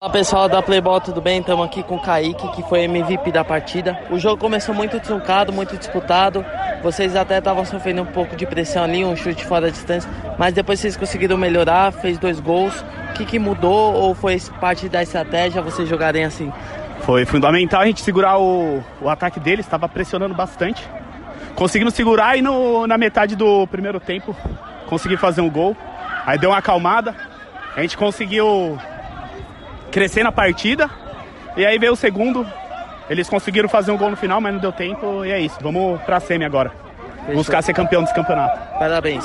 Fala pessoal da Playball, tudo bem? Estamos aqui com o Kaique, que foi MVP da partida. O jogo começou muito truncado, muito disputado. Vocês até estavam sofrendo um pouco de pressão ali, um chute fora da distância, mas depois vocês conseguiram melhorar, fez dois gols. O que, que mudou ou foi parte da estratégia vocês jogarem assim? Foi fundamental a gente segurar o, o ataque deles, estava pressionando bastante. Conseguimos segurar e no, na metade do primeiro tempo consegui fazer um gol. Aí deu uma acalmada, a gente conseguiu crescer na partida. E aí veio o segundo. Eles conseguiram fazer um gol no final, mas não deu tempo. E é isso. Vamos pra semi agora. Buscar ser campeão desse campeonato. Parabéns.